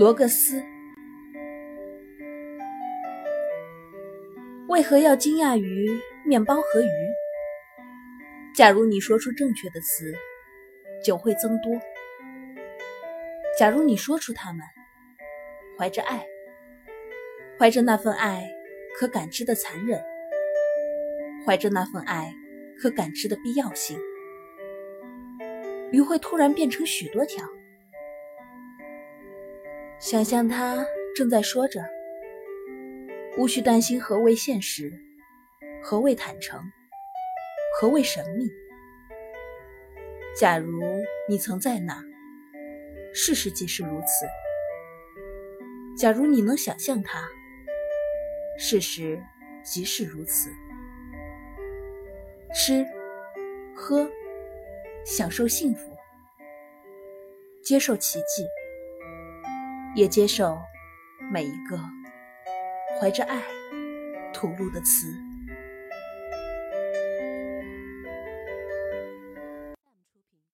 罗格斯，为何要惊讶于面包和鱼？假如你说出正确的词，酒会增多。假如你说出它们，怀着爱，怀着那份爱可感知的残忍，怀着那份爱可感知的必要性，鱼会突然变成许多条。想象他正在说着：“无需担心何谓现实，何谓坦诚，何谓神秘。假如你曾在那，事实即是如此。假如你能想象它，事实即是如此。吃，喝，享受幸福，接受奇迹。”也接受每一个怀着爱吐露的词。